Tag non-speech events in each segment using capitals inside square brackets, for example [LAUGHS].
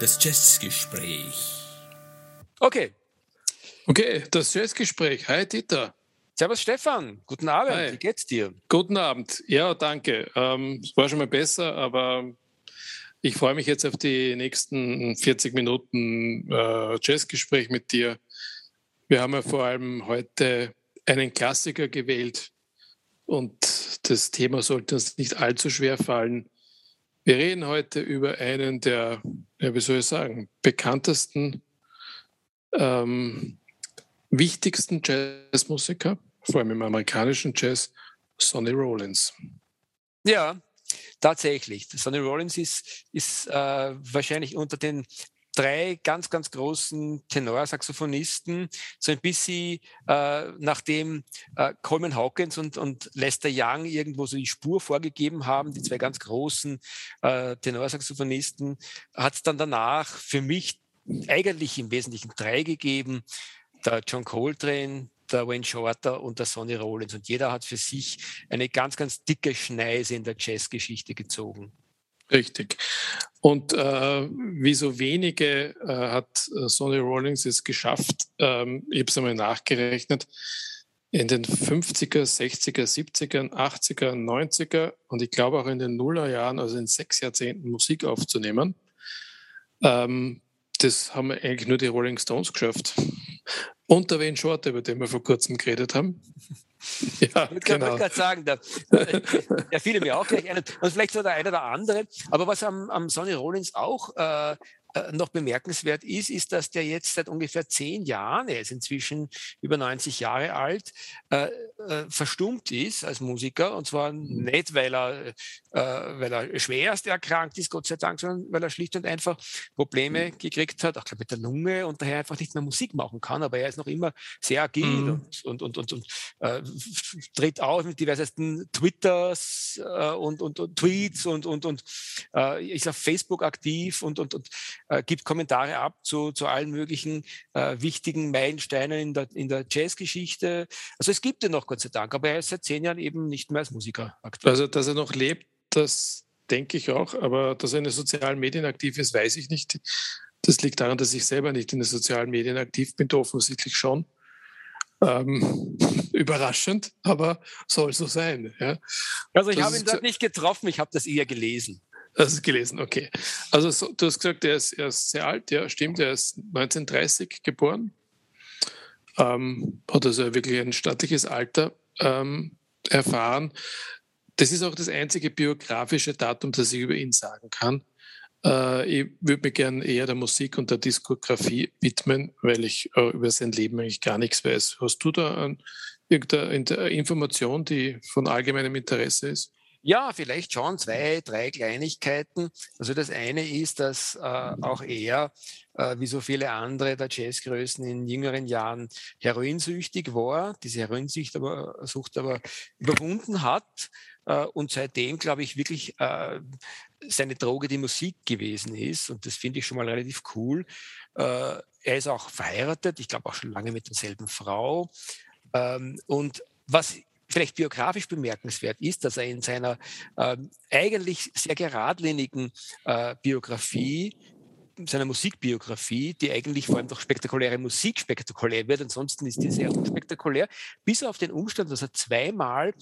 Das Jazzgespräch. Okay. Okay, das Jazzgespräch. Hi Dieter. Servus Stefan, guten Abend, Hi. wie geht's dir? Guten Abend. Ja, danke. Ähm, es war schon mal besser, aber ich freue mich jetzt auf die nächsten 40 Minuten äh, Jazzgespräch mit dir. Wir haben ja vor allem heute einen Klassiker gewählt und das Thema sollte uns nicht allzu schwer fallen. Wir reden heute über einen der, ja, wie soll ich sagen, bekanntesten, ähm, wichtigsten Jazzmusiker, vor allem im amerikanischen Jazz, Sonny Rollins. Ja, tatsächlich. Sonny Rollins ist, ist äh, wahrscheinlich unter den drei ganz, ganz großen Tenorsaxophonisten, so ein bisschen äh, nachdem äh, Coleman Hawkins und, und Lester Young irgendwo so die Spur vorgegeben haben, die zwei ganz großen äh, Tenorsaxophonisten, hat es dann danach für mich eigentlich im Wesentlichen drei gegeben. Der John Coltrane, der Wayne Shorter und der Sonny Rollins. Und jeder hat für sich eine ganz, ganz dicke Schneise in der Jazzgeschichte gezogen. Richtig. Und äh, wie so wenige äh, hat äh, Sonny Rollins es geschafft, ähm, ich habe es einmal nachgerechnet, in den 50er, 60er, 70er, 80er, 90er und ich glaube auch in den Nullerjahren, also in sechs Jahrzehnten Musik aufzunehmen. Ähm, das haben eigentlich nur die Rolling Stones geschafft. Und der Wayne Shorter, über den wir vor kurzem geredet haben. [LAUGHS] Ja, ich genau. gerade sagen, da, da fiel mir auch gleich ein. Und vielleicht so der eine oder andere. Aber was am, am Sonny Rollins auch äh, noch bemerkenswert ist, ist, dass der jetzt seit ungefähr zehn Jahren, er ist inzwischen über 90 Jahre alt, äh, äh, verstummt ist als Musiker. Und zwar nicht, weil er, äh, weil er schwerst erkrankt ist, Gott sei Dank, sondern weil er schlicht und einfach Probleme gekriegt hat, auch glaub, mit der Lunge und daher einfach nicht mehr Musik machen kann. Aber er ist noch immer sehr agil mhm. und, und, und, und, und äh, tritt auf mit diversesten Twitters äh, und, und, und, Tweets und, und, und ist auf Facebook aktiv und, und, und äh, gibt Kommentare ab zu, zu allen möglichen äh, wichtigen Meilensteinen in der, in der Jazzgeschichte. Also es gibt ihn noch, Gott sei Dank, aber er ist seit zehn Jahren eben nicht mehr als Musiker aktiv. Also, dass er noch lebt, das denke ich auch, aber dass er in den sozialen Medien aktiv ist, weiß ich nicht. Das liegt daran, dass ich selber nicht in den sozialen Medien aktiv bin, offensichtlich schon. Ähm, [LAUGHS] überraschend, aber soll so sein. Ja. Also ich habe ihn dort nicht getroffen, ich habe das eher gelesen. Das ist gelesen, okay. Also so, du hast gesagt, er ist, er ist sehr alt, ja, stimmt, er ist 1930 geboren. Ähm, hat also wirklich ein stattliches Alter ähm, erfahren. Das ist auch das einzige biografische Datum, das ich über ihn sagen kann. Äh, ich würde mir gerne eher der Musik und der Diskografie widmen, weil ich äh, über sein Leben eigentlich gar nichts weiß. Hast du da an, irgendeine Information, die von allgemeinem Interesse ist? Ja, vielleicht schon zwei, drei Kleinigkeiten. Also das eine ist, dass äh, auch er, äh, wie so viele andere der Jazzgrößen in jüngeren Jahren, heroinsüchtig war, diese Heroinsucht aber, Sucht aber überwunden hat äh, und seitdem, glaube ich, wirklich äh, seine Droge die Musik gewesen ist. Und das finde ich schon mal relativ cool. Äh, er ist auch verheiratet, ich glaube auch schon lange mit derselben Frau. Ähm, und was vielleicht biografisch bemerkenswert ist, dass er in seiner äh, eigentlich sehr geradlinigen äh, Biografie seiner Musikbiografie, die eigentlich vor allem durch spektakuläre Musik spektakulär wird, ansonsten ist die sehr unspektakulär, bis auf den Umstand, dass er zweimal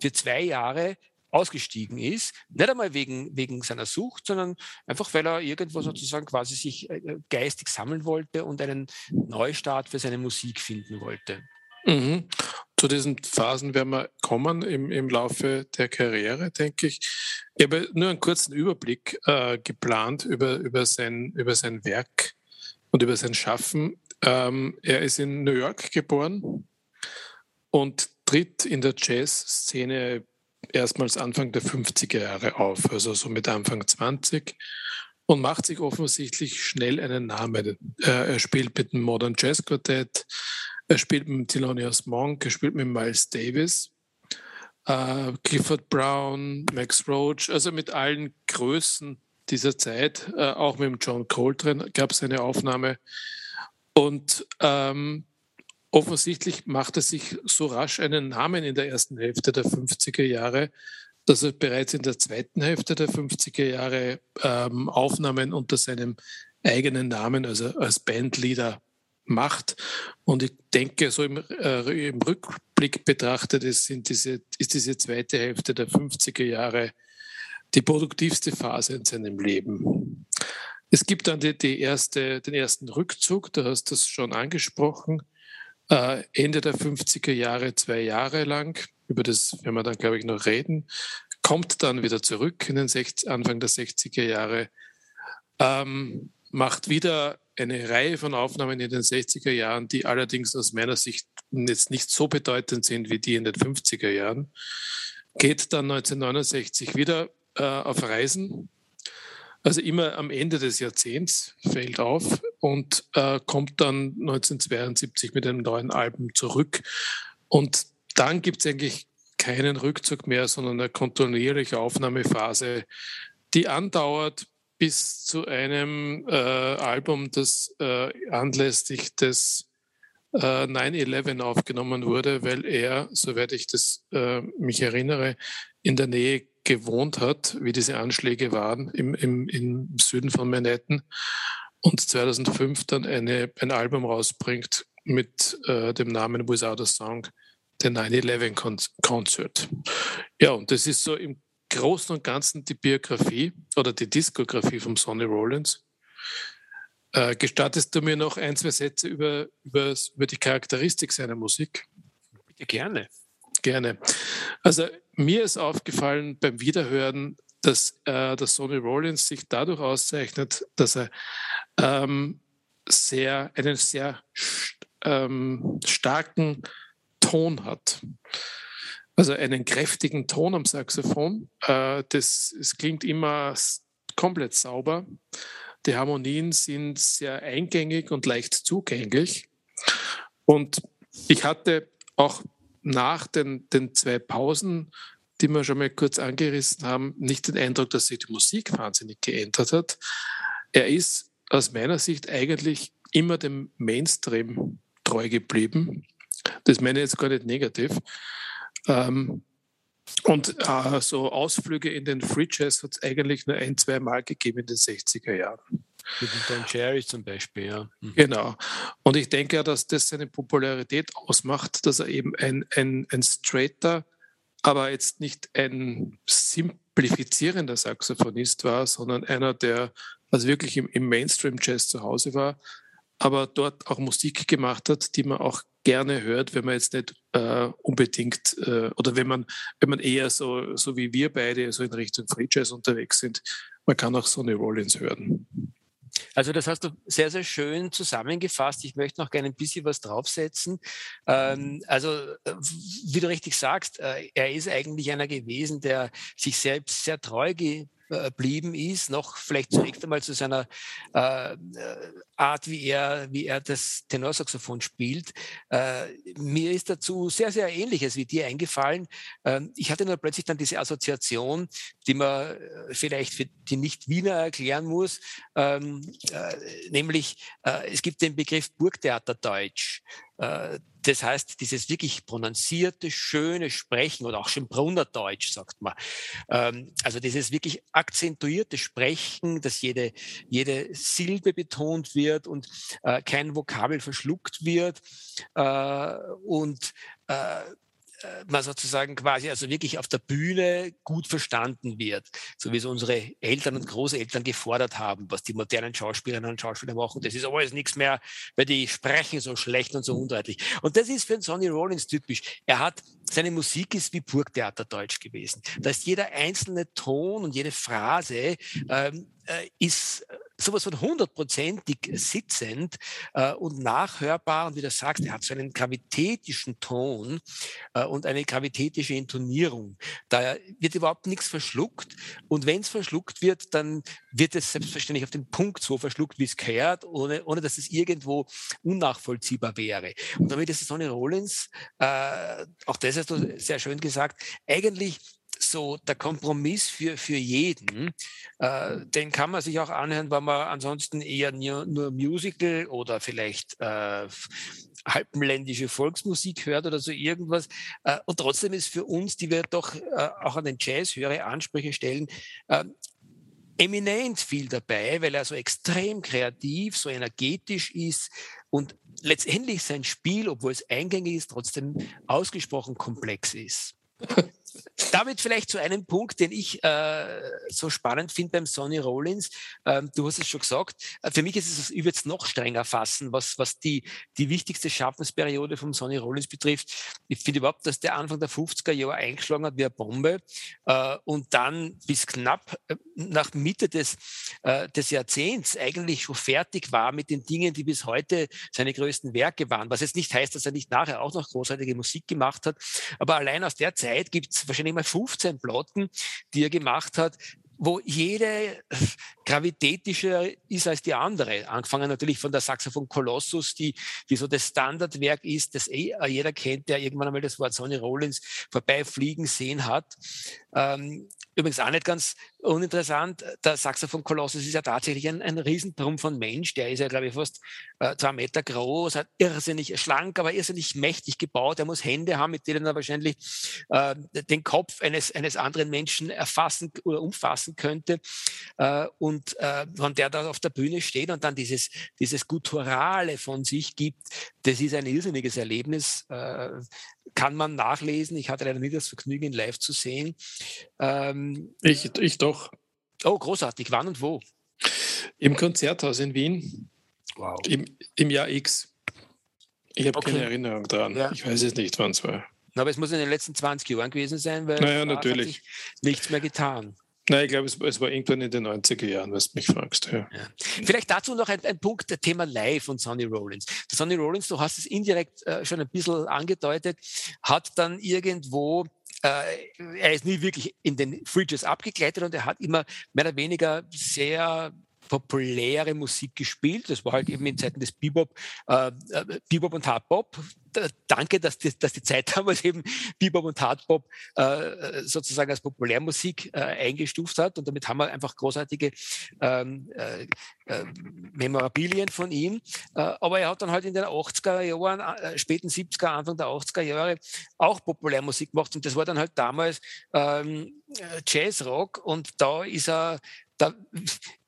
für zwei Jahre ausgestiegen ist, nicht einmal wegen, wegen seiner Sucht, sondern einfach, weil er irgendwo sozusagen quasi sich äh, geistig sammeln wollte und einen Neustart für seine Musik finden wollte. Mhm. Zu diesen Phasen werden wir kommen im, im Laufe der Karriere, denke ich. Ich habe nur einen kurzen Überblick äh, geplant über, über, sein, über sein Werk und über sein Schaffen. Ähm, er ist in New York geboren und tritt in der Jazzszene erstmals Anfang der 50er Jahre auf, also so mit Anfang 20 und macht sich offensichtlich schnell einen Namen. Äh, er spielt mit dem Modern Jazz Quartett, er spielt mit Thelonious Monk, er spielt mit Miles Davis, äh, Clifford Brown, Max Roach, also mit allen Größen dieser Zeit. Äh, auch mit John Coltrane gab es eine Aufnahme. Und ähm, offensichtlich macht er sich so rasch einen Namen in der ersten Hälfte der 50er Jahre, dass er bereits in der zweiten Hälfte der 50er Jahre ähm, Aufnahmen unter seinem eigenen Namen, also als Bandleader macht. Und ich denke, so im, äh, im Rückblick betrachtet ist, sind diese, ist diese zweite Hälfte der 50er Jahre die produktivste Phase in seinem Leben. Es gibt dann die, die erste, den ersten Rückzug, du hast das schon angesprochen, äh, Ende der 50er Jahre, zwei Jahre lang, über das werden wir dann, glaube ich, noch reden, kommt dann wieder zurück in den 60, Anfang der 60er Jahre, ähm, macht wieder eine Reihe von Aufnahmen in den 60er Jahren, die allerdings aus meiner Sicht jetzt nicht so bedeutend sind wie die in den 50er Jahren, geht dann 1969 wieder äh, auf Reisen, also immer am Ende des Jahrzehnts fällt auf und äh, kommt dann 1972 mit einem neuen Album zurück. Und dann gibt es eigentlich keinen Rückzug mehr, sondern eine kontinuierliche Aufnahmephase, die andauert bis zu einem äh, Album, das äh, anlässlich des äh, 9-11 aufgenommen wurde, weil er, soweit ich das äh, mich erinnere, in der Nähe gewohnt hat, wie diese Anschläge waren im, im, im Süden von Manhattan und 2005 dann eine, ein Album rausbringt mit äh, dem Namen Without a Song, der 9-11 Concert. Ja, und das ist so im Großen und Ganzen die Biografie oder die Diskografie von Sonny Rollins. Äh, gestattest du mir noch ein, zwei Sätze über, über, über die Charakteristik seiner Musik? Bitte gerne. Gerne. Also mir ist aufgefallen beim Wiederhören, dass äh, der Sonny Rollins sich dadurch auszeichnet, dass er ähm, sehr, einen sehr ähm, starken Ton hat. Also einen kräftigen Ton am Saxophon. Äh, das, es klingt immer komplett sauber. Die Harmonien sind sehr eingängig und leicht zugänglich. Und ich hatte auch nach den, den zwei Pausen, die wir schon mal kurz angerissen haben, nicht den Eindruck, dass sich die Musik wahnsinnig geändert hat. Er ist aus meiner Sicht eigentlich immer dem Mainstream treu geblieben. Das meine ich jetzt gar nicht negativ. Ähm, und äh, so Ausflüge in den Free Jazz hat es eigentlich nur ein, zwei Mal gegeben in den 60er Jahren. Mit dem Don Cherry zum Beispiel, ja. Mhm. Genau. Und ich denke ja, dass das seine Popularität ausmacht, dass er eben ein, ein, ein straighter, aber jetzt nicht ein simplifizierender Saxophonist war, sondern einer, der also wirklich im, im Mainstream-Jazz zu Hause war, aber dort auch Musik gemacht hat, die man auch gerne hört, wenn man jetzt nicht äh, unbedingt äh, oder wenn man, wenn man eher so, so wie wir beide so in Richtung Free Jazz unterwegs sind, man kann auch Sonny Rollins hören. Also das hast du sehr, sehr schön zusammengefasst. Ich möchte noch gerne ein bisschen was draufsetzen. Ähm, also äh, wie du richtig sagst, äh, er ist eigentlich einer gewesen, der sich selbst sehr treu geblieben ist, noch vielleicht zunächst einmal zu seiner äh, Art, wie er, wie er das Tenorsaxophon spielt. Äh, mir ist dazu sehr, sehr Ähnliches wie dir eingefallen. Ähm, ich hatte nur plötzlich dann diese Assoziation, die man äh, vielleicht für die Nicht-Wiener erklären muss, ähm, äh, nämlich äh, es gibt den Begriff Burgtheaterdeutsch. Das heißt, dieses wirklich prononcierte, schöne Sprechen oder auch Schönbrunner Deutsch, sagt man. Ähm, also dieses wirklich akzentuierte Sprechen, dass jede, jede Silbe betont wird und äh, kein Vokabel verschluckt wird. Äh, und äh, man sozusagen quasi also wirklich auf der Bühne gut verstanden wird, so wie es unsere Eltern und Großeltern gefordert haben, was die modernen Schauspielerinnen und Schauspieler machen. Das ist alles nichts mehr, weil die sprechen so schlecht und so undeutlich. Und das ist für einen Sonny Rollins typisch. Er hat seine Musik ist wie Burgtheaterdeutsch gewesen. Da ist jeder einzelne Ton und jede Phrase ähm, äh, ist sowas von hundertprozentig sitzend äh, und nachhörbar. Und wie du sagst, er hat so einen gravitätischen Ton äh, und eine gravitätische Intonierung. Da wird überhaupt nichts verschluckt. Und wenn es verschluckt wird, dann wird es selbstverständlich auf den Punkt so verschluckt, wie es gehört, ohne, ohne dass es irgendwo unnachvollziehbar wäre. Und damit ist Sonny Rollins, äh, auch das hast du sehr schön gesagt, eigentlich so der Kompromiss für, für jeden. Äh, den kann man sich auch anhören, wenn man ansonsten eher nur, nur Musical oder vielleicht äh, alpenländische Volksmusik hört oder so irgendwas. Äh, und trotzdem ist für uns, die wir doch äh, auch an den Jazz höhere Ansprüche stellen, äh, eminent viel dabei, weil er so extrem kreativ, so energetisch ist und letztendlich sein Spiel, obwohl es eingängig ist, trotzdem ausgesprochen komplex ist. [LAUGHS] damit vielleicht zu einem Punkt, den ich äh, so spannend finde beim Sonny Rollins. Ähm, du hast es schon gesagt. Äh, für mich ist es, ich würde es noch strenger fassen, was, was die, die wichtigste Schaffensperiode vom Sonny Rollins betrifft. Ich finde überhaupt, dass der Anfang der 50er Jahre eingeschlagen hat wie eine Bombe äh, und dann bis knapp äh, nach Mitte des, äh, des Jahrzehnts eigentlich schon fertig war mit den Dingen, die bis heute seine größten Werke waren. Was jetzt nicht heißt, dass er nicht nachher auch noch großartige Musik gemacht hat. Aber allein aus der Zeit gibt es wahrscheinlich mal 15 Platten, die er gemacht hat, wo jede gravitätischer ist als die andere. Angefangen natürlich von der Saxophon Colossus, die, die so das Standardwerk ist, das eh jeder kennt, der irgendwann einmal das Wort Sonny Rollins vorbeifliegen sehen hat. Ähm, übrigens auch nicht ganz uninteressant, der Saxophon Kolossus ist ja tatsächlich ein, ein Riesentrumpf von Mensch. Der ist ja, glaube ich, fast äh, zwei Meter groß, hat irrsinnig schlank, aber irrsinnig mächtig gebaut. Er muss Hände haben, mit denen er wahrscheinlich äh, den Kopf eines, eines anderen Menschen erfassen oder umfassen könnte. Äh, und äh, wenn der da auf der Bühne steht und dann dieses, dieses Gutturale von sich gibt, das ist ein irrsinniges Erlebnis. Kann man nachlesen. Ich hatte leider nie das Vergnügen, ihn live zu sehen. Ähm, ich, ich doch. Oh, großartig. Wann und wo? Im Konzerthaus in Wien. Wow. Im, im Jahr X. Ich habe okay. keine Erinnerung daran. Ja. Ich weiß es nicht, wann es war. Aber es muss in den letzten 20 Jahren gewesen sein, weil naja, natürlich. nichts mehr getan. Nein, ich glaube, es, war irgendwann in den 90er Jahren, was du mich fragst. Ja. Ja. Vielleicht dazu noch ein, ein, Punkt, der Thema Live und Sonny Rollins. Sonny Rollins, du hast es indirekt äh, schon ein bisschen angedeutet, hat dann irgendwo äh, er ist nie wirklich in den Fridges abgegleitet und er hat immer mehr oder weniger sehr populäre Musik gespielt. Das war halt eben in Zeiten des Bebop, äh, äh Bebop und Hardbop. Danke, dass die, dass die Zeit [LAUGHS] damals eben Bebop und Hardbop äh, sozusagen als Populärmusik äh, eingestuft hat. Und damit haben wir einfach großartige ähm, äh, äh Memorabilien von ihm. Äh, aber er hat dann halt in den 80er Jahren, späten 70er, Anfang der 80er Jahre auch Populärmusik gemacht. Und das war dann halt damals ähm, Jazzrock. Und da ist er da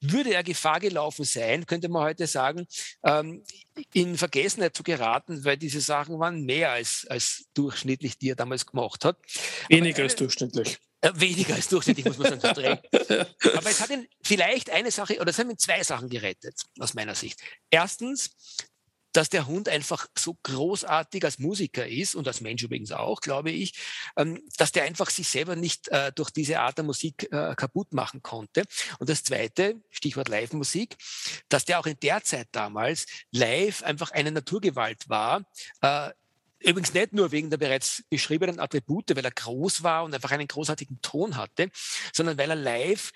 würde er Gefahr gelaufen sein, könnte man heute sagen, ähm, in Vergessenheit zu geraten, weil diese Sachen waren mehr als, als durchschnittlich, die er damals gemacht hat. Weniger Aber, als durchschnittlich. Äh, weniger als durchschnittlich, muss man sagen. [LAUGHS] Aber es hat ihn vielleicht eine Sache, oder es haben ihn zwei Sachen gerettet, aus meiner Sicht. Erstens, dass der Hund einfach so großartig als Musiker ist und als Mensch übrigens auch, glaube ich, ähm, dass der einfach sich selber nicht äh, durch diese Art der Musik äh, kaputt machen konnte. Und das Zweite, Stichwort Live-Musik, dass der auch in der Zeit damals live einfach eine Naturgewalt war. Äh, übrigens nicht nur wegen der bereits beschriebenen Attribute, weil er groß war und einfach einen großartigen Ton hatte, sondern weil er live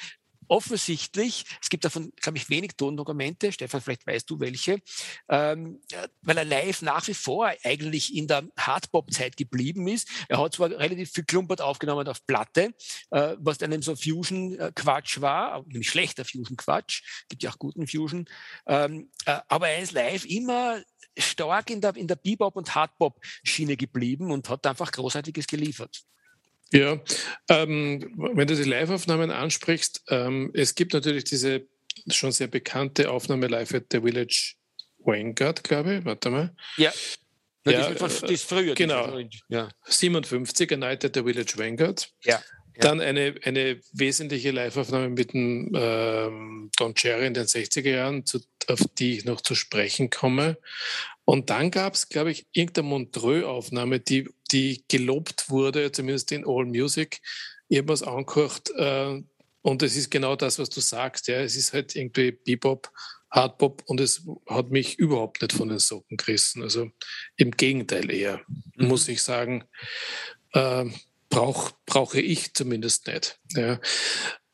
offensichtlich, es gibt davon, glaube ich, wenig Tondokumente, Stefan, vielleicht weißt du welche, ähm, weil er live nach wie vor eigentlich in der Hardbop-Zeit geblieben ist. Er hat zwar relativ viel Klumpert aufgenommen auf Platte, äh, was dann so Fusion-Quatsch war, nämlich schlechter Fusion-Quatsch, gibt ja auch guten Fusion, ähm, äh, aber er ist live immer stark in der, in der Bebop- und Hardbop-Schiene geblieben und hat einfach Großartiges geliefert. Ja, ähm, wenn du die Live-Aufnahmen ansprichst, ähm, es gibt natürlich diese schon sehr bekannte Aufnahme live at the Village Vanguard, glaube ich. Warte mal. Ja. Ja, die, ist, die ist früher. Genau. ja. 57, A Night at the Village Vanguard. Ja. Ja. Dann eine, eine wesentliche Live-Aufnahme mit dem ähm, Don Cherry in den 60er Jahren, zu, auf die ich noch zu sprechen komme. Und dann gab es, glaube ich, irgendeine Montreux-Aufnahme, die, die gelobt wurde, zumindest in All Music. Ich habe angehört äh, und es ist genau das, was du sagst. Ja. Es ist halt irgendwie Bebop, Hardpop und es hat mich überhaupt nicht von den Socken gerissen. Also im Gegenteil eher, mhm. muss ich sagen. Äh, brauch, brauche ich zumindest nicht. Ja.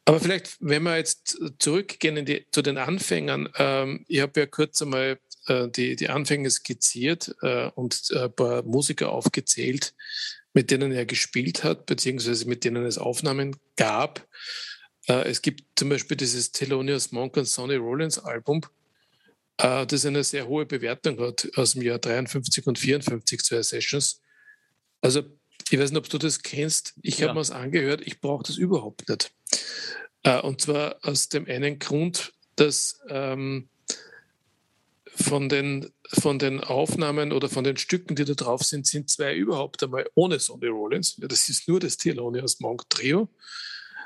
Aber vielleicht, wenn wir jetzt zurückgehen die, zu den Anfängern, ähm, ich habe ja kurz einmal äh, die, die Anfänge skizziert äh, und äh, ein paar Musiker aufgezählt, mit denen er gespielt hat, beziehungsweise mit denen es Aufnahmen gab. Äh, es gibt zum Beispiel dieses Thelonious Monk und Sonny Rollins Album, äh, das eine sehr hohe Bewertung hat aus dem Jahr 53 und 54, zwei Sessions. Also ich weiß nicht, ob du das kennst. Ich ja. habe mir das angehört. Ich brauche das überhaupt nicht. Und zwar aus dem einen Grund, dass ähm, von, den, von den Aufnahmen oder von den Stücken, die da drauf sind, sind zwei überhaupt einmal ohne Sonny Rollins. Ja, das ist nur das Thelonious Monk Trio.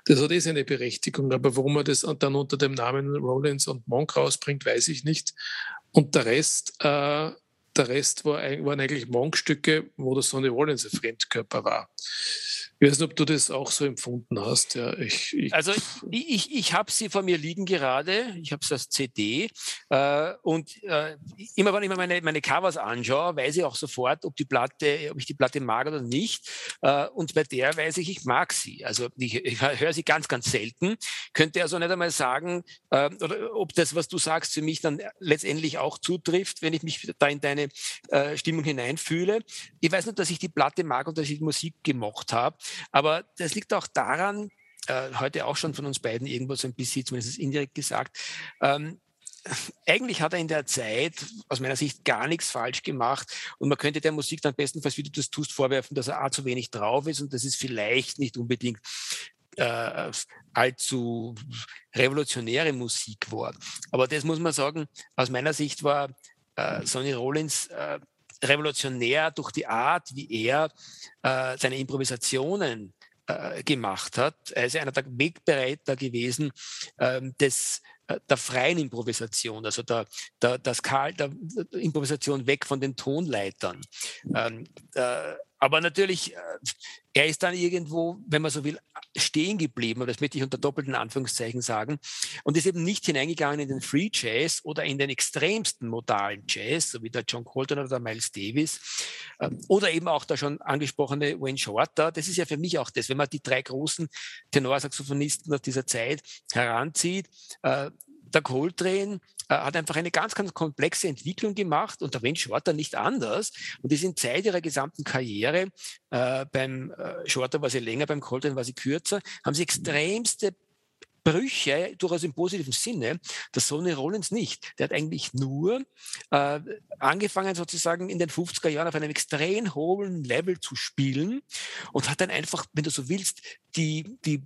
Das hat eh seine Berechtigung, aber warum er das dann unter dem Namen Rollins und Monk rausbringt, weiß ich nicht. Und der Rest, äh, der Rest war, waren eigentlich Monk-Stücke, wo der Sonny Rollins ein Fremdkörper war. Ich weiß nicht, ob du das auch so empfunden hast. Ja, ich, ich also ich, ich, ich habe sie vor mir liegen gerade. Ich habe es als CD. Äh, und äh, immer wenn ich mir meine, meine Covers anschaue, weiß ich auch sofort, ob die Platte, ob ich die Platte mag oder nicht. Äh, und bei der weiß ich, ich mag sie. Also ich, ich höre sie ganz, ganz selten. Könnte also nicht einmal sagen, äh, oder ob das, was du sagst, für mich dann letztendlich auch zutrifft, wenn ich mich da in deine äh, Stimmung hineinfühle. Ich weiß nur, dass ich die Platte mag und dass ich die Musik gemocht habe. Aber das liegt auch daran, äh, heute auch schon von uns beiden irgendwo so ein bisschen, zumindest indirekt gesagt, ähm, eigentlich hat er in der Zeit aus meiner Sicht gar nichts falsch gemacht und man könnte der Musik dann bestenfalls, wie du das tust, vorwerfen, dass er zu wenig drauf ist und das ist vielleicht nicht unbedingt äh, allzu revolutionäre Musik war. Aber das muss man sagen, aus meiner Sicht war äh, Sonny Rollins äh, revolutionär durch die Art, wie er äh, seine Improvisationen äh, gemacht hat. Er ist einer der Wegbereiter gewesen ähm, des äh, der freien Improvisation, also der, der, der, Skal, der Improvisation weg von den Tonleitern. Ähm, äh, aber natürlich, äh, er ist dann irgendwo, wenn man so will, stehen geblieben, und das möchte ich unter doppelten Anführungszeichen sagen, und ist eben nicht hineingegangen in den Free Jazz oder in den extremsten modalen Jazz, so wie der John Colton oder der Miles Davis, ähm, oder eben auch der schon angesprochene Wayne Shorter. Das ist ja für mich auch das, wenn man die drei großen Tenorsaxophonisten aus dieser Zeit heranzieht, äh, der Coltrane äh, hat einfach eine ganz, ganz komplexe Entwicklung gemacht und der Wayne Shorter nicht anders. Und die sind Zeit ihrer gesamten Karriere, äh, beim äh, Shorter war sie länger, beim Coltrane war sie kürzer, haben sie extremste Brüche, durchaus im positiven Sinne, der Sonny Rollins nicht. Der hat eigentlich nur äh, angefangen, sozusagen in den 50er Jahren auf einem extrem hohen Level zu spielen und hat dann einfach, wenn du so willst, die, die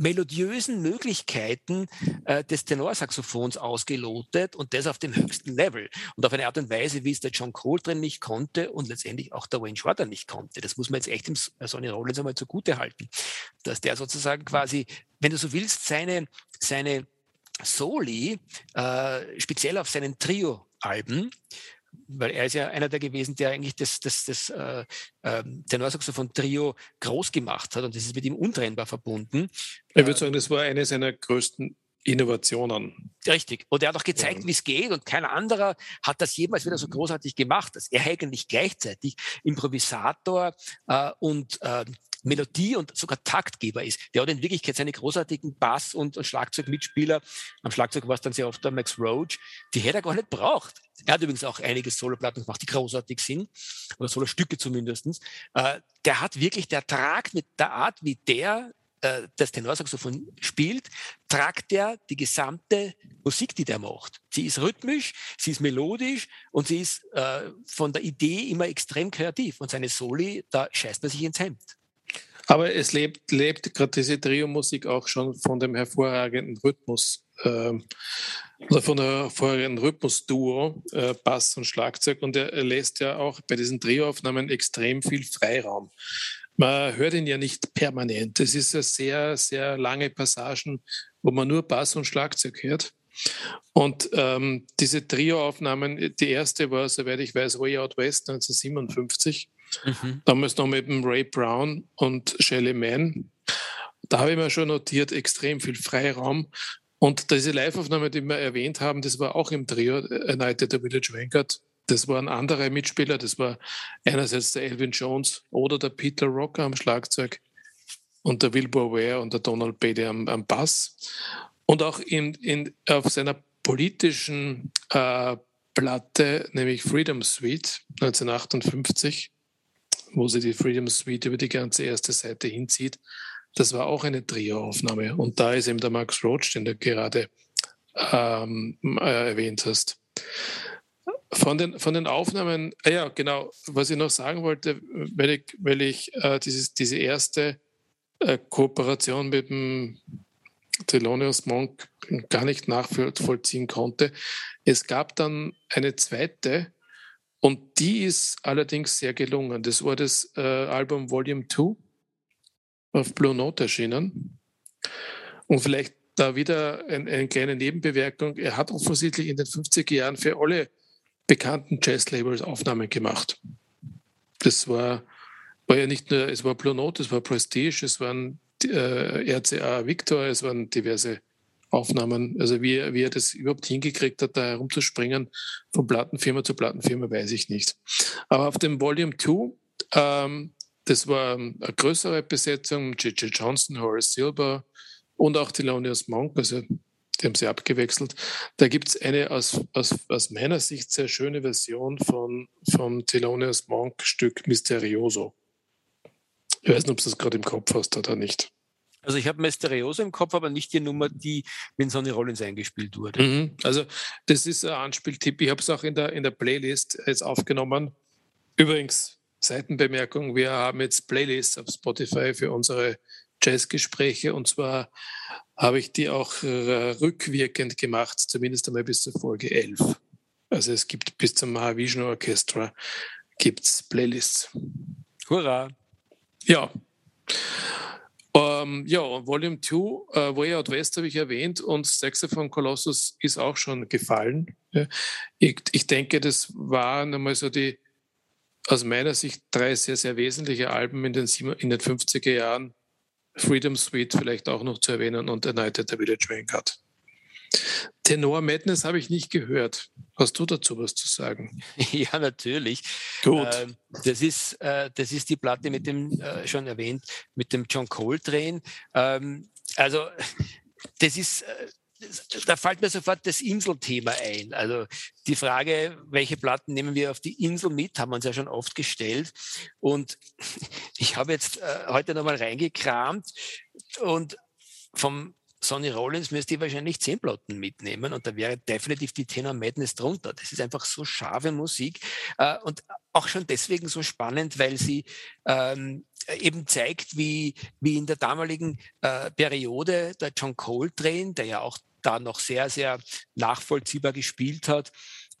melodiösen Möglichkeiten äh, des Tenorsaxophons ausgelotet und das auf dem höchsten Level und auf eine Art und Weise, wie es der John Coltrane nicht konnte und letztendlich auch der Wayne Shorter nicht konnte. Das muss man jetzt echt dem Sonny Rollins einmal zugute halten, dass der sozusagen quasi, wenn du so willst, seine, seine Soli, äh, speziell auf seinen Trio-Alben, weil er ist ja einer der gewesen, der eigentlich das, das, das äh, äh, Tenorsaxophon-Trio groß gemacht hat und das ist mit ihm untrennbar verbunden. Ich würde sagen, das war eine seiner größten Innovationen. Richtig. Und er hat auch gezeigt, ja. wie es geht. Und kein anderer hat das jemals wieder so großartig gemacht, dass er eigentlich gleichzeitig Improvisator äh, und äh, Melodie und sogar Taktgeber ist. Der hat in Wirklichkeit seine großartigen Bass- und, und Schlagzeugmitspieler, am Schlagzeug war es dann sehr oft der Max Roach, die hätte er gar nicht braucht. Er hat übrigens auch einige Soloplatten gemacht, die großartig sind, oder Solostücke zumindest. Äh, der hat wirklich, der tragt mit der Art, wie der äh, das Tenorsaxophon spielt, tragt er die gesamte Musik, die der macht. Sie ist rhythmisch, sie ist melodisch und sie ist äh, von der Idee immer extrem kreativ. Und seine Soli, da scheißt man sich ins Hemd. Aber es lebt, lebt gerade diese Trio-Musik auch schon von dem hervorragenden Rhythmus, äh, oder von der hervorragenden Rhythmusduo, äh, Bass und Schlagzeug. Und er lässt ja auch bei diesen Trio-Aufnahmen extrem viel Freiraum. Man hört ihn ja nicht permanent. Es ist ja sehr, sehr lange Passagen, wo man nur Bass und Schlagzeug hört. Und ähm, diese Trio-Aufnahmen, die erste war, soweit ich weiß, Way Out West 1957. Mhm. Damals noch mit dem Ray Brown und Shelley Mann. Da habe ich mir schon notiert, extrem viel Freiraum. Und diese Live-Aufnahme, die wir erwähnt haben, das war auch im Trio A Night at the Village Vanguard. Das waren andere Mitspieler. Das war einerseits der Elvin Jones oder der Peter Rocker am Schlagzeug und der Wilbur Ware und der Donald Beatty am, am Bass. Und auch in, in, auf seiner politischen äh, Platte, nämlich Freedom Suite 1958, wo sie die Freedom Suite über die ganze erste Seite hinzieht. Das war auch eine Trio-Aufnahme. Und da ist eben der Max Roach, den du gerade ähm, äh, erwähnt hast. Von den, von den Aufnahmen, äh, ja, genau, was ich noch sagen wollte, weil ich, weil ich äh, dieses, diese erste äh, Kooperation mit dem Thelonious Monk gar nicht nachvollziehen konnte. Es gab dann eine zweite und die ist allerdings sehr gelungen. Das war das äh, Album Volume 2 auf Blue Note erschienen. Und vielleicht da wieder ein, eine kleine Nebenbewerkung. Er hat offensichtlich in den 50er Jahren für alle bekannten Jazz-Labels Aufnahmen gemacht. Das war, war ja nicht nur, es war Blue Note, es war Prestige, es waren äh, RCA Victor, es waren diverse Aufnahmen. Also wie, wie er das überhaupt hingekriegt hat, da herumzuspringen von Plattenfirma zu Plattenfirma, weiß ich nicht. Aber auf dem Volume 2, ähm, das war eine größere Besetzung, J.J. Johnson, Horace Silver und auch Thelonious Monk, also die haben sie abgewechselt. Da gibt es eine aus, aus, aus meiner Sicht sehr schöne Version von, vom Thelonious Monk Stück Mysterioso. Ich weiß nicht, ob du das gerade im Kopf hast oder nicht. Also ich habe Mysterioso im Kopf, aber nicht die Nummer, die mit Sonny Rollins eingespielt wurde. Mhm. Also das ist ein Anspieltipp. Ich habe es auch in der, in der Playlist jetzt aufgenommen. Übrigens, Seitenbemerkung, wir haben jetzt Playlists auf Spotify für unsere Jazzgespräche und zwar habe ich die auch äh, rückwirkend gemacht, zumindest einmal bis zur Folge 11. Also es gibt bis zum Mahavishnu Orchestra gibt's Playlists. Hurra! Ja. Ähm, ja, und Volume 2, äh, Way Out West habe ich erwähnt und Saxophone Colossus ist auch schon gefallen. Ja. Ich, ich denke, das waren einmal so die, aus meiner Sicht, drei sehr, sehr wesentliche Alben in den, in den 50er Jahren. Freedom Suite vielleicht auch noch zu erwähnen und at the Village Vanguard. Tenor Madness habe ich nicht gehört. Hast du dazu was zu sagen? [LAUGHS] Ja, natürlich. Gut. Ähm, das, ist, äh, das ist die Platte mit dem, äh, schon erwähnt, mit dem John Coltrane. Ähm, also, das ist, äh, da fällt mir sofort das Inselthema ein. Also die Frage, welche Platten nehmen wir auf die Insel mit, haben wir uns ja schon oft gestellt. Und [LAUGHS] ich habe jetzt äh, heute nochmal reingekramt und vom Sonny Rollins müsste ich wahrscheinlich zehn Platten mitnehmen und da wäre definitiv die Tenor Madness drunter. Das ist einfach so scharfe Musik äh, und auch schon deswegen so spannend, weil sie ähm, eben zeigt, wie, wie in der damaligen äh, Periode der John Coltrane, der ja auch da noch sehr, sehr nachvollziehbar gespielt hat,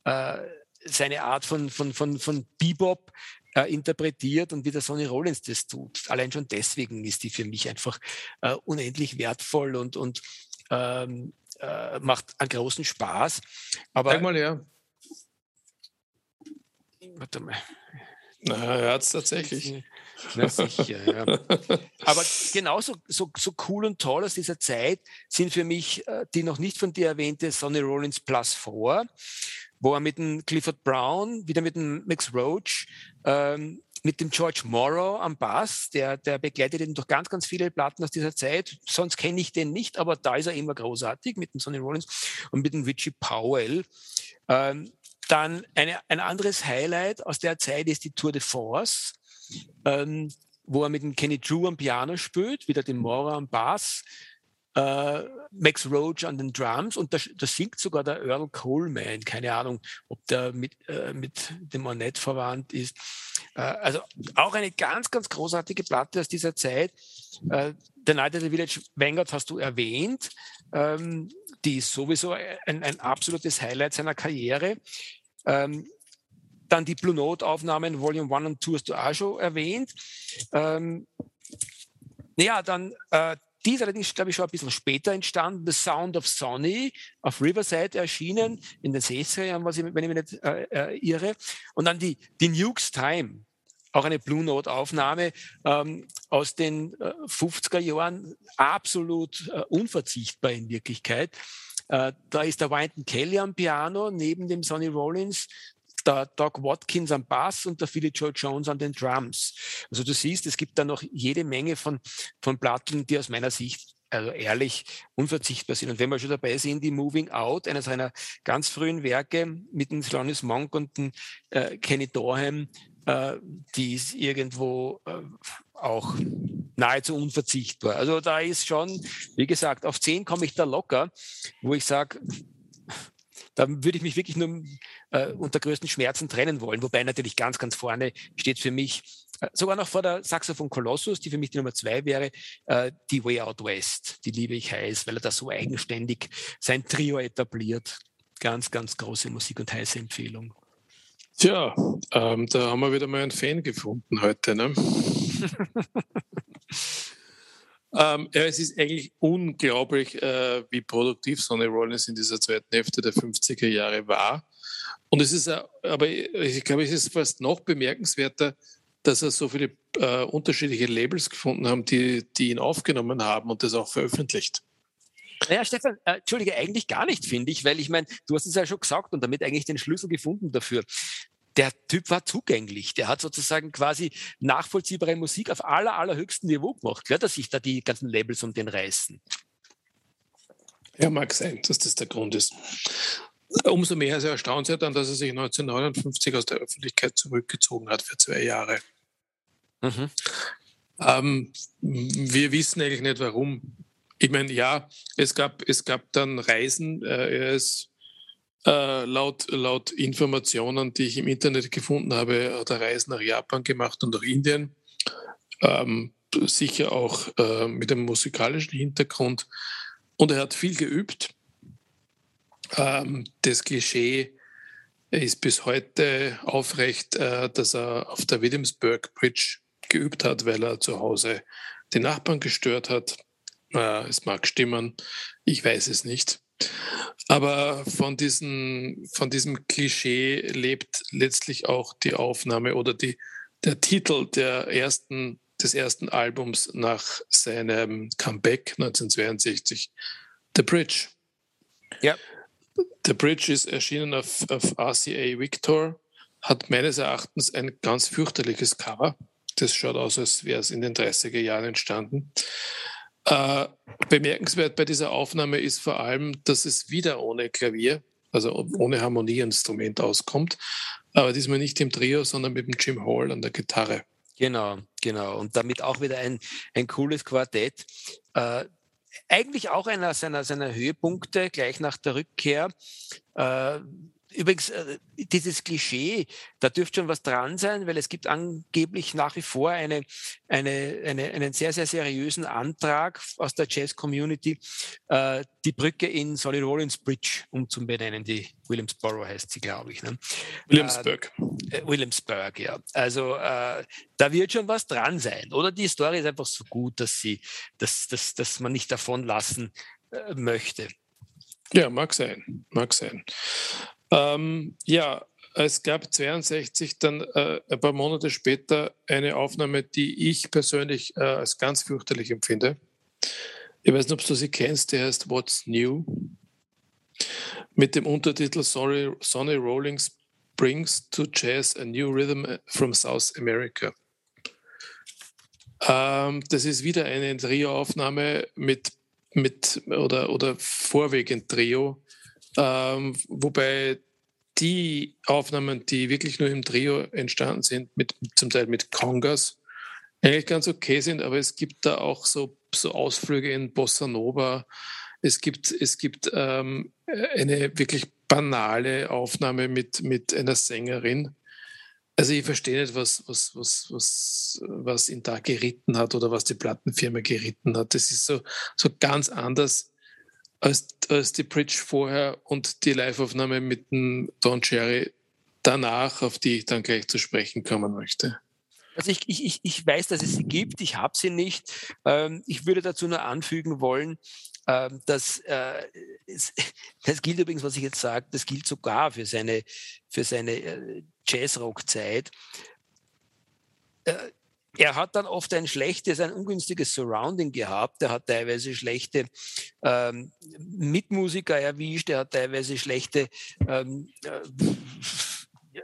äh, seine Art von, von, von, von Bebop äh, interpretiert und wie der Sonny Rollins das tut. Allein schon deswegen ist die für mich einfach äh, unendlich wertvoll und, und ähm, äh, macht einen großen Spaß. Aber, Sag mal, ja. Warte mal. Na, er hat es tatsächlich. Na sicher, ja. [LAUGHS] Aber genauso so, so cool und toll aus dieser Zeit sind für mich äh, die noch nicht von dir erwähnte Sonny Rollins Plus 4 wo er mit dem Clifford Brown, wieder mit dem Max Roach, ähm, mit dem George Morrow am Bass, der, der begleitet ihn durch ganz, ganz viele Platten aus dieser Zeit. Sonst kenne ich den nicht, aber da ist er immer großartig mit dem Sonny Rollins und mit dem Richie Powell. Ähm, dann eine, ein anderes Highlight aus der Zeit ist die Tour de Force, ähm, wo er mit dem Kenny Drew am Piano spielt, wieder den Morrow am Bass, äh, Max Roach an den Drums und da, da, singt sogar der Earl Coleman. Keine Ahnung, ob der mit, äh, mit dem Ornette verwandt ist. Äh, also auch eine ganz, ganz großartige Platte aus dieser Zeit. Äh, The Night at the Village Vanguard hast du erwähnt. Ähm, die ist sowieso ein, ein, absolutes Highlight seiner Karriere. Ähm, dann die Blue Note-Aufnahmen, Volume 1 und 2 hast du auch schon erwähnt. Ähm, ja, dann äh, die ist allerdings, glaube ich, schon ein bisschen später entstanden. The Sound of Sonny auf Riverside erschienen in den 60er Jahren, was ich, wenn ich mich nicht äh, äh, irre. Und dann die, die Nukes Time, auch eine Blue Note Aufnahme ähm, aus den äh, 50er Jahren, absolut äh, unverzichtbar in Wirklichkeit. Äh, da ist der Wynton Kelly am Piano neben dem Sonny Rollins der Doc Watkins am Bass und der Philly Joe Jones an den Drums. Also du siehst, es gibt da noch jede Menge von, von Platten, die aus meiner Sicht also ehrlich unverzichtbar sind. Und wenn wir schon dabei sind, die Moving Out, eines seiner ganz frühen Werke mit dem Thelonious Monk und dem äh, Kenny Dorham, äh, die ist irgendwo äh, auch nahezu unverzichtbar. Also da ist schon, wie gesagt, auf 10 komme ich da locker, wo ich sage, da würde ich mich wirklich nur äh, unter größten Schmerzen trennen wollen. Wobei natürlich ganz, ganz vorne steht für mich, äh, sogar noch vor der Saxophon Colossus, die für mich die Nummer zwei wäre, äh, die Way Out West. Die liebe ich heiß, weil er da so eigenständig sein Trio etabliert. Ganz, ganz große Musik und heiße Empfehlung. Tja, ähm, da haben wir wieder mal einen Fan gefunden heute. Ne? [LAUGHS] Ähm, ja, es ist eigentlich unglaublich, äh, wie produktiv Sonny Rollins in dieser zweiten Hälfte der 50er Jahre war. Und es ist, äh, aber ich glaube, es ist fast noch bemerkenswerter, dass er so viele äh, unterschiedliche Labels gefunden haben, die, die ihn aufgenommen haben und das auch veröffentlicht. Naja, Stefan, äh, entschuldige, eigentlich gar nicht, finde ich, weil ich meine, du hast es ja schon gesagt und damit eigentlich den Schlüssel gefunden dafür der Typ war zugänglich. Der hat sozusagen quasi nachvollziehbare Musik auf aller, allerhöchstem Niveau gemacht. Klar, dass sich da die ganzen Labels um den reißen. Ja, mag sein, dass das der Grund ist. Umso mehr ist er erstaunt ja dann, dass er sich 1959 aus der Öffentlichkeit zurückgezogen hat für zwei Jahre. Mhm. Ähm, wir wissen eigentlich nicht warum. Ich meine, ja, es gab, es gab dann Reisen. Äh, er ist äh, laut, laut Informationen, die ich im Internet gefunden habe, hat er Reisen nach Japan gemacht und nach Indien. Ähm, sicher auch äh, mit einem musikalischen Hintergrund. Und er hat viel geübt. Ähm, das Klischee ist bis heute aufrecht, äh, dass er auf der Williamsburg Bridge geübt hat, weil er zu Hause die Nachbarn gestört hat. Äh, es mag stimmen, ich weiß es nicht. Aber von, diesen, von diesem Klischee lebt letztlich auch die Aufnahme oder die, der Titel der ersten, des ersten Albums nach seinem Comeback 1962, The Bridge. Ja. The Bridge ist erschienen auf, auf RCA Victor, hat meines Erachtens ein ganz fürchterliches Cover. Das schaut aus, als wäre es in den 30er Jahren entstanden. Äh, bemerkenswert bei dieser Aufnahme ist vor allem, dass es wieder ohne Klavier, also ohne Harmonieinstrument auskommt, aber diesmal nicht im Trio, sondern mit dem Jim Hall an der Gitarre. Genau, genau. Und damit auch wieder ein, ein cooles Quartett. Äh, eigentlich auch einer seiner, seiner Höhepunkte gleich nach der Rückkehr. Äh, Übrigens, äh, dieses Klischee, da dürfte schon was dran sein, weil es gibt angeblich nach wie vor eine, eine, eine, einen sehr, sehr seriösen Antrag aus der Jazz-Community, äh, die Brücke in Solid Rollins Bridge umzubenennen. Die Williamsboro heißt sie, glaube ich. Ne? Williamsburg. Äh, äh, Williamsburg, ja. Also äh, da wird schon was dran sein. Oder die Story ist einfach so gut, dass, sie, dass, dass, dass man nicht davon lassen äh, möchte. Ja, mag sein, mag sein. Ähm, ja, es gab 62 dann äh, ein paar Monate später eine Aufnahme, die ich persönlich äh, als ganz fürchterlich empfinde. Ich weiß nicht, ob du sie kennst, der heißt What's New? Mit dem Untertitel Sorry, Sonny Rollins brings to jazz a new rhythm from South America. Ähm, das ist wieder eine Trio-Aufnahme mit, mit oder, oder vorwiegend Trio ähm, wobei die Aufnahmen, die wirklich nur im Trio entstanden sind, mit, zum Teil mit Congas, eigentlich ganz okay sind, aber es gibt da auch so, so Ausflüge in Bossa Nova. Es gibt, es gibt ähm, eine wirklich banale Aufnahme mit, mit einer Sängerin. Also ich verstehe nicht, was, was, was, was, was ihn da geritten hat oder was die Plattenfirma geritten hat. Das ist so, so ganz anders als, als die Bridge vorher und die Liveaufnahme mit dem Don Cherry danach, auf die ich dann gleich zu sprechen kommen möchte. Also ich, ich, ich weiß, dass es sie gibt, ich habe sie nicht. Ähm, ich würde dazu nur anfügen wollen, ähm, dass äh, [LAUGHS] das gilt übrigens, was ich jetzt sage, das gilt sogar für seine, für seine äh, Jazzrock-Zeit. Er hat dann oft ein schlechtes, ein ungünstiges Surrounding gehabt. Er hat teilweise schlechte ähm, Mitmusiker erwischt. Er hat teilweise schlechte ähm, äh,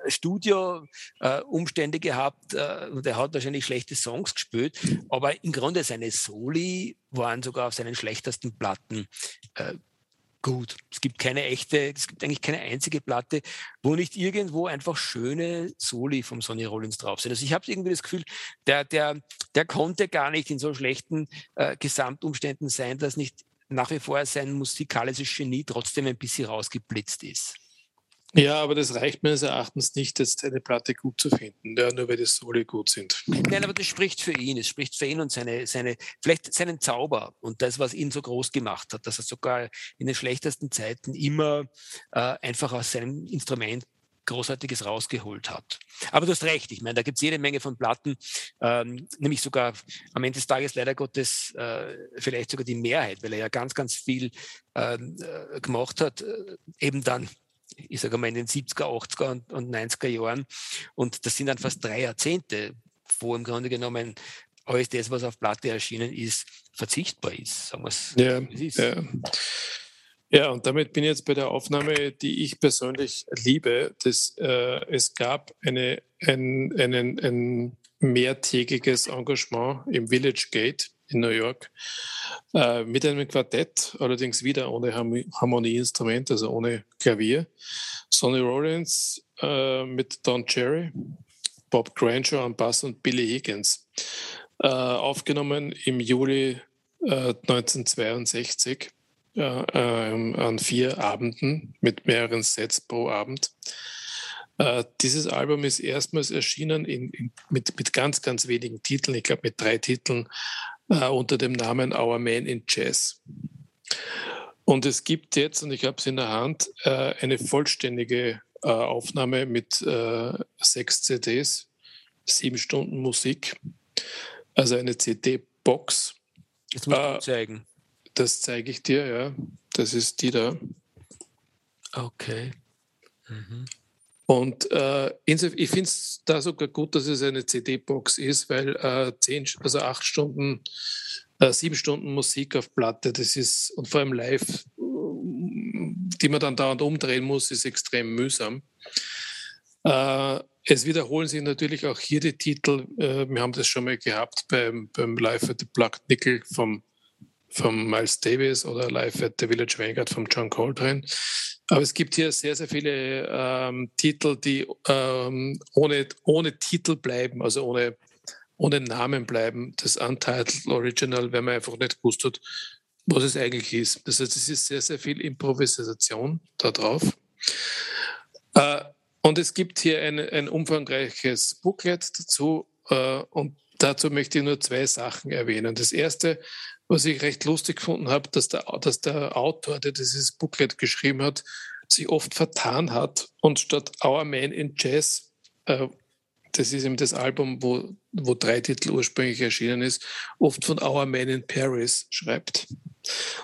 Studio-Umstände äh, gehabt äh, und er hat wahrscheinlich schlechte Songs gespielt, aber im Grunde seine Soli waren sogar auf seinen schlechtesten Platten äh, gut. Es gibt keine echte, es gibt eigentlich keine einzige Platte, wo nicht irgendwo einfach schöne Soli vom Sonny Rollins drauf sind. Also ich habe irgendwie das Gefühl, der, der, der konnte gar nicht in so schlechten äh, Gesamtumständen sein, dass nicht nach wie vor sein musikalisches Genie trotzdem ein bisschen rausgeblitzt ist. Ja, aber das reicht meines Erachtens nicht, jetzt eine Platte gut zu finden, ja, nur weil die Soli gut sind. Nein, aber das spricht für ihn. Es spricht für ihn und seine, seine, vielleicht seinen Zauber und das, was ihn so groß gemacht hat, dass er sogar in den schlechtesten Zeiten immer äh, einfach aus seinem Instrument Großartiges rausgeholt hat. Aber du hast recht, ich meine, da gibt es jede Menge von Platten, ähm, nämlich sogar am Ende des Tages leider Gottes äh, vielleicht sogar die Mehrheit, weil er ja ganz, ganz viel ähm, äh, gemacht hat, äh, eben dann ich sage mal in den 70er, 80er und, und 90er Jahren. Und das sind dann fast drei Jahrzehnte, wo im Grunde genommen alles das, was auf Platte erschienen ist, verzichtbar ist. Sagen ja, ist. Ja. ja, und damit bin ich jetzt bei der Aufnahme, die ich persönlich liebe. Das, äh, es gab eine, ein, einen, ein mehrtägiges Engagement im Village Gate in New York äh, mit einem Quartett, allerdings wieder ohne Harmonieinstrument, also ohne Klavier. Sonny Rollins äh, mit Don Cherry, Bob Granger am Bass und Billy Higgins. Äh, aufgenommen im Juli 1962 äh, ähm, an vier Abenden mit mehreren Sets pro Abend. Uh, dieses Album ist erstmals erschienen in, in, mit, mit ganz, ganz wenigen Titeln, ich glaube mit drei Titeln, äh, unter dem Namen Our Man in Jazz. Und es gibt jetzt, und ich habe es in der Hand, äh, eine vollständige äh, Aufnahme mit äh, sechs CDs, sieben Stunden Musik, also eine CD-Box. Jetzt muss du zeigen. Das zeige ich dir, ja. Das ist die da. Okay. Mhm. Und äh, ich finde es da sogar gut, dass es eine CD-Box ist, weil äh, zehn, also acht Stunden, äh, sieben Stunden Musik auf Platte, das ist, und vor allem live, die man dann dauernd umdrehen muss, ist extrem mühsam. Äh, es wiederholen sich natürlich auch hier die Titel. Äh, wir haben das schon mal gehabt beim, beim Live at the Plugged Nickel vom, vom Miles Davis oder Live at the Village Vanguard von John Coltrane. Aber es gibt hier sehr, sehr viele ähm, Titel, die ähm, ohne, ohne Titel bleiben, also ohne, ohne Namen bleiben. Das Untitled Original, wenn man einfach nicht gewusst hat, was es eigentlich ist. Das heißt, es ist sehr, sehr viel Improvisation da drauf. Äh, und es gibt hier ein, ein umfangreiches Booklet dazu. Äh, und dazu möchte ich nur zwei Sachen erwähnen. Das erste, was ich recht lustig gefunden habe, dass der, dass der Autor, der dieses Booklet geschrieben hat, sich oft vertan hat und statt Our Man in Jazz, äh, das ist eben das Album, wo, wo drei Titel ursprünglich erschienen ist, oft von Our Man in Paris schreibt.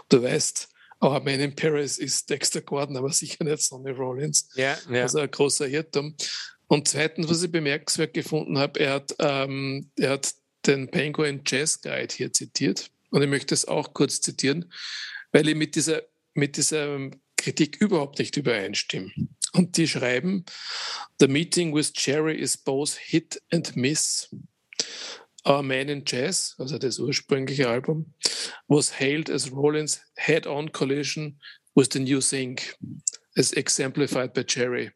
Du weißt, Our Man in Paris ist Dexter Gordon, aber sicher nicht Sonny Rollins. Ja, ja. Also ein großer Irrtum. Und zweitens, was ich bemerkenswert gefunden habe, er hat, ähm, er hat den Penguin Jazz Guide hier zitiert. Und ich möchte es auch kurz zitieren, weil ich mit dieser, mit dieser Kritik überhaupt nicht übereinstimme. Und die schreiben, The meeting with Jerry is both hit and miss. Our Man in Jazz, also das ursprüngliche Album, was hailed as Rollins' head-on collision with the new thing, as exemplified by Jerry.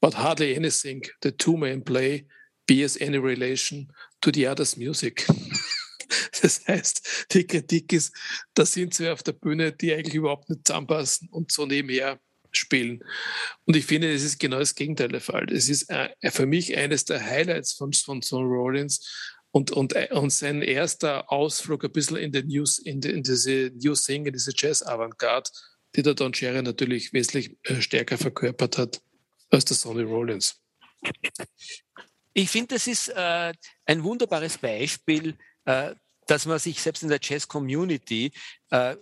But hardly anything the two men play bears any relation to the other's music. [LAUGHS] Das heißt, die Kritik ist, da sind zwei auf der Bühne, die eigentlich überhaupt nicht zusammenpassen und so nebenher spielen. Und ich finde, es ist genau das Gegenteil der Fall. Es ist äh, für mich eines der Highlights von, von Rollins und, und, äh, und sein erster Ausflug ein bisschen in, den News, in, die, in diese New in diese Jazz-Avantgarde, die der Don Cherry natürlich wesentlich äh, stärker verkörpert hat als der Sonny Rollins. Ich finde, das ist äh, ein wunderbares Beispiel dass man sich selbst in der Jazz-Community äh,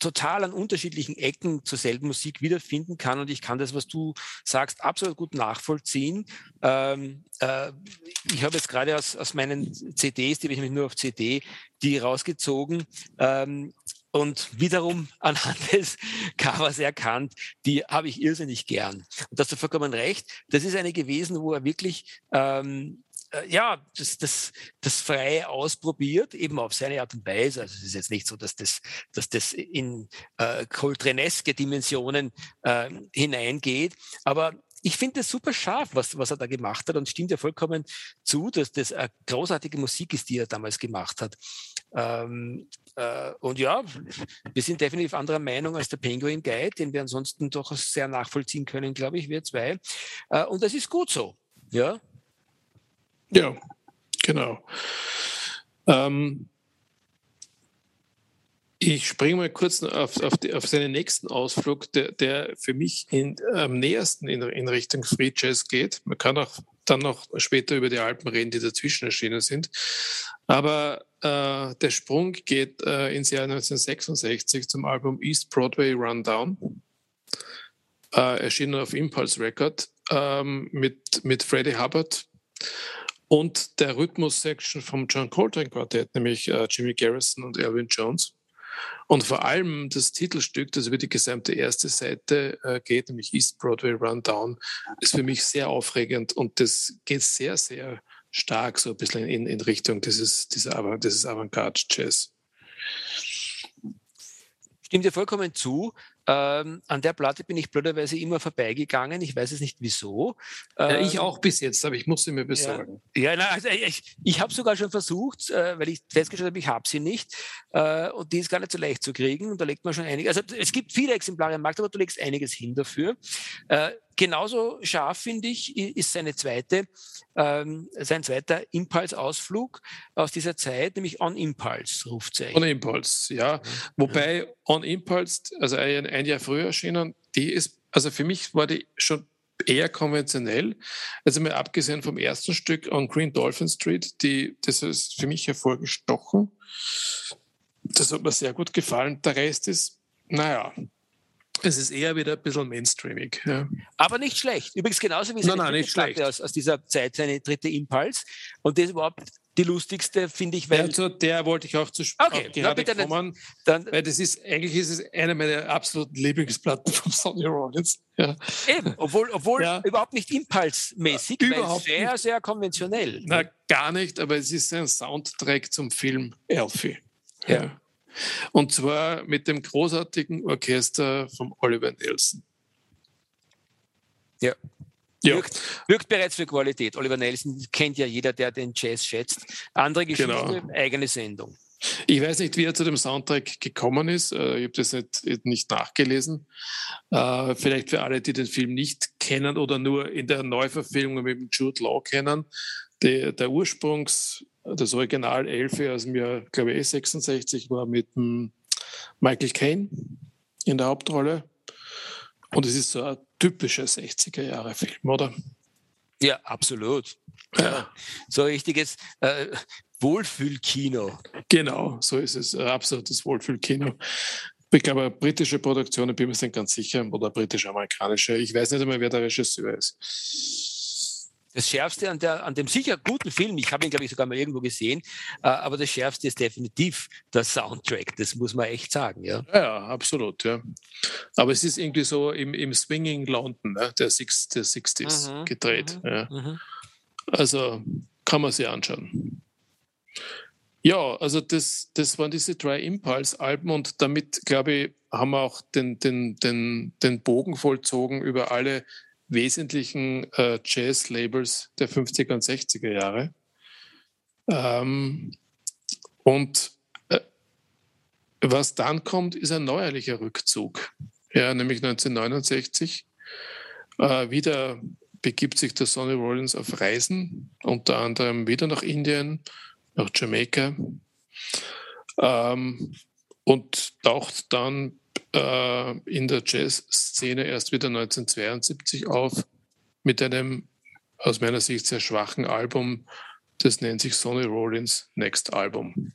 total an unterschiedlichen Ecken zur selben Musik wiederfinden kann. Und ich kann das, was du sagst, absolut gut nachvollziehen. Ähm, äh, ich habe jetzt gerade aus, aus meinen CDs, die habe ich nämlich nur auf CD, die rausgezogen. Ähm, und wiederum [LAUGHS] anhand des Covers erkannt, die habe ich irrsinnig gern. Und da hast du vollkommen recht. Das ist eine gewesen, wo er wirklich ähm, äh, ja, das, das, das frei ausprobiert, eben auf seine Art und Weise. Also es ist jetzt nicht so, dass das, dass das in äh, Coltreneske Dimensionen äh, hineingeht, aber ich finde es super scharf, was, was er da gemacht hat und stimmt ja vollkommen zu, dass das eine großartige Musik ist, die er damals gemacht hat. Ähm, äh, und ja, wir sind definitiv anderer Meinung als der Penguin Guide, den wir ansonsten doch sehr nachvollziehen können, glaube ich, wir zwei. Äh, und das ist gut so. Ja, ja genau. Ähm, ich springe mal kurz auf, auf, die, auf seinen nächsten Ausflug, der, der für mich in, am nähersten in, in, Richtung Free Jazz geht. Man kann auch dann noch später über die Alpen reden, die dazwischen erschienen sind. Aber äh, der Sprung geht äh, ins Jahr 1966 zum Album East Broadway Rundown, äh, erschienen auf Impulse Record ähm, mit, mit Freddie Hubbard und der Rhythmus-Section vom John Coltrane Quartett, nämlich äh, Jimmy Garrison und Elvin Jones. Und vor allem das Titelstück, das über die gesamte erste Seite äh, geht, nämlich East Broadway Rundown, ist für mich sehr aufregend und das geht sehr, sehr stark so ein bisschen in, in Richtung dieses, dieser, dieses Avantgarde-Jazz. Stimmt dir vollkommen zu. Ähm, an der Platte bin ich blöderweise immer vorbeigegangen. Ich weiß es nicht wieso. Ja, ich ähm, auch bis jetzt, aber ich muss sie mir besorgen. Ja, ja na, also ich, ich habe sogar schon versucht, äh, weil ich festgestellt habe, ich habe sie nicht. Äh, und die ist gar nicht so leicht zu kriegen. Und da legt man schon einige. Also es gibt viele Exemplare im Markt, aber du legst einiges hin dafür. Genauso scharf, finde ich, ist seine zweite, ähm, sein zweiter Impulse-Ausflug aus dieser Zeit, nämlich On Impulse, Rufzeichen. On Impulse, ja. Wobei On Impulse, also ein, ein Jahr früher erschienen, die ist, also für mich war die schon eher konventionell. Also mal abgesehen vom ersten Stück On Green Dolphin Street, die, das ist für mich hervorgestochen. Das hat mir sehr gut gefallen. Der Rest ist, naja, es ist eher wieder ein bisschen mainstreamig. Ja. Aber nicht schlecht. Übrigens genauso wie seine nein, nein, nicht schlecht. Aus, aus, dieser Zeit seine dritte Impuls. Und das ist überhaupt die lustigste, finde ich. Weil ja, zu der wollte ich auch zu okay, auch gerade na, kommen. Dann, weil das ist, eigentlich ist es eine meiner absoluten Lieblingsplatten von Sonny Rollins. Ja. Eben, obwohl, obwohl ja. überhaupt nicht impulsmäßig, überhaupt sehr, nicht. sehr konventionell. Na, gar nicht, aber es ist ein Soundtrack zum Film Elfie. ja. Und zwar mit dem großartigen Orchester von Oliver Nelson. Ja. Ja. Wirkt, wirkt, bereits für Qualität. Oliver Nelson kennt ja jeder, der den Jazz schätzt. Andere Geschichte, genau. eigene Sendung. Ich weiß nicht, wie er zu dem Soundtrack gekommen ist. Äh, ich habe das nicht, nicht nachgelesen. Äh, vielleicht für alle, die den Film nicht kennen oder nur in der Neuverfilmung mit Jude Law kennen. Der, der Ursprungs, das Original Elfe aus dem Jahr, glaube ich, 66 war mit Michael Caine in der Hauptrolle. Und es ist so ein typischer 60er-Jahre-Film, oder? Ja, absolut. Ja. So richtiges äh, Wohlfühlkino. Genau, so ist es. Ein absolutes Wohlfühlkino. Ich glaube, britische Produktionen, bin mir nicht ganz sicher, oder britisch-amerikanische. Ich weiß nicht einmal, wer der Regisseur ist das Schärfste an, der, an dem sicher guten Film, ich habe ihn, glaube ich, sogar mal irgendwo gesehen, äh, aber das Schärfste ist definitiv der Soundtrack, das muss man echt sagen. Ja, ja absolut. Ja. Aber es ist irgendwie so im, im Swinging London ne, der, Six, der 60s mhm, gedreht. Mhm, ja. Mhm. Also kann man sich anschauen. Ja, also das, das waren diese drei Impulse-Alben und damit, glaube ich, haben wir auch den, den, den, den Bogen vollzogen über alle wesentlichen äh, Jazz-Labels der 50er und 60er Jahre. Ähm, und äh, was dann kommt, ist ein neuerlicher Rückzug. Ja, nämlich 1969. Äh, wieder begibt sich der Sonny Rollins auf Reisen, unter anderem wieder nach Indien, nach Jamaika ähm, und taucht dann äh, in der Jazzszene erst wieder 1972 auf mit einem aus meiner Sicht sehr schwachen Album. Das nennt sich Sonny Rollins Next Album.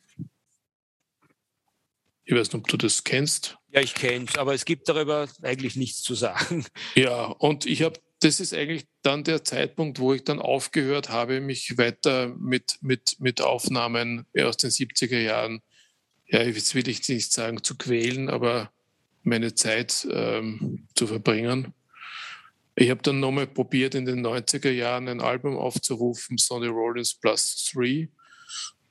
Ich weiß nicht, ob du das kennst. Ja, ich kenne es, aber es gibt darüber eigentlich nichts zu sagen. [LAUGHS] Ja, und ich habe, das ist eigentlich dann der Zeitpunkt, wo ich dann aufgehört habe, mich weiter mit, mit, mit Aufnahmen aus den 70er Jahren, ja, jetzt will ich nicht sagen zu quälen, aber meine Zeit ähm, zu verbringen. Ich habe dann nochmal probiert, in den 90er Jahren ein Album aufzurufen, Sonny Rollins Plus 3.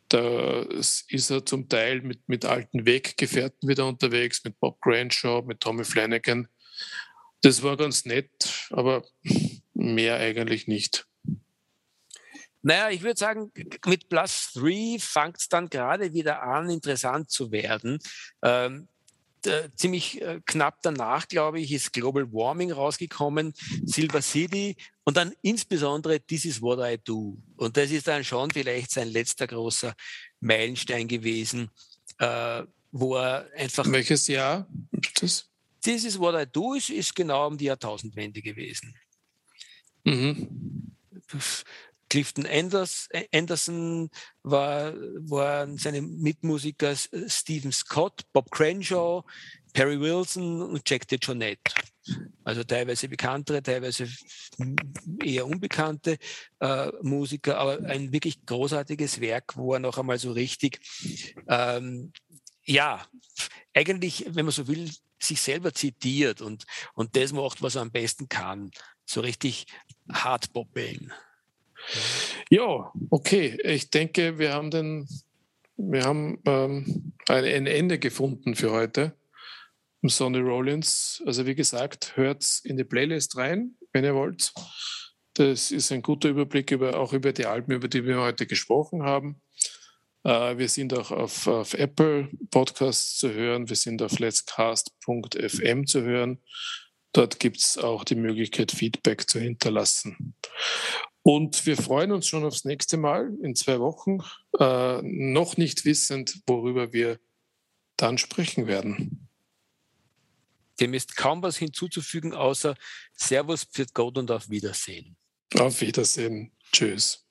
Da ist er zum Teil mit, mit alten Weggefährten wieder unterwegs, mit Bob Granshaw, mit Tommy Flanagan. Das war ganz nett, aber mehr eigentlich nicht. Naja, ich würde sagen, mit Plus 3 fängt es dann gerade wieder an, interessant zu werden. Ähm, ziemlich äh, knapp danach, glaube ich, ist Global Warming rausgekommen, Silver City und dann insbesondere This is What I Do. Und das ist dann schon vielleicht sein letzter großer Meilenstein gewesen, äh, wo er einfach. Welches Jahr ist das? This is What I Do ist, ist genau um die Jahrtausendwende gewesen. Mhm. Clifton Anders, Anderson war, waren seine Mitmusiker Stephen Scott, Bob Crenshaw, Perry Wilson und Jack DeJohnette. Also teilweise bekanntere, teilweise eher unbekannte äh, Musiker, aber ein wirklich großartiges Werk, wo er noch einmal so richtig, ähm, ja, eigentlich, wenn man so will, sich selber zitiert und, und das macht, was er am besten kann. So richtig hardpoppeln. Ja, okay. Ich denke, wir haben, den, wir haben ähm, ein, ein, Ende gefunden für heute. Sonny Rollins. Also wie gesagt, hört in die Playlist rein, wenn ihr wollt. Das ist ein guter Überblick über, auch über die Alben, über die wir heute gesprochen haben. Äh, wir sind auch auf, auf, Apple Podcasts zu hören. Wir sind auf letscast.fm zu hören. Dort gibt es auch die Möglichkeit, Feedback zu hinterlassen. Und wir freuen uns schon aufs nächste Mal in zwei Wochen, äh, noch nicht wissend, worüber wir dann sprechen werden. Dem ist kaum was hinzuzufügen, außer Servus, Pfiat Gott und auf Wiedersehen. Auf Wiedersehen. Tschüss.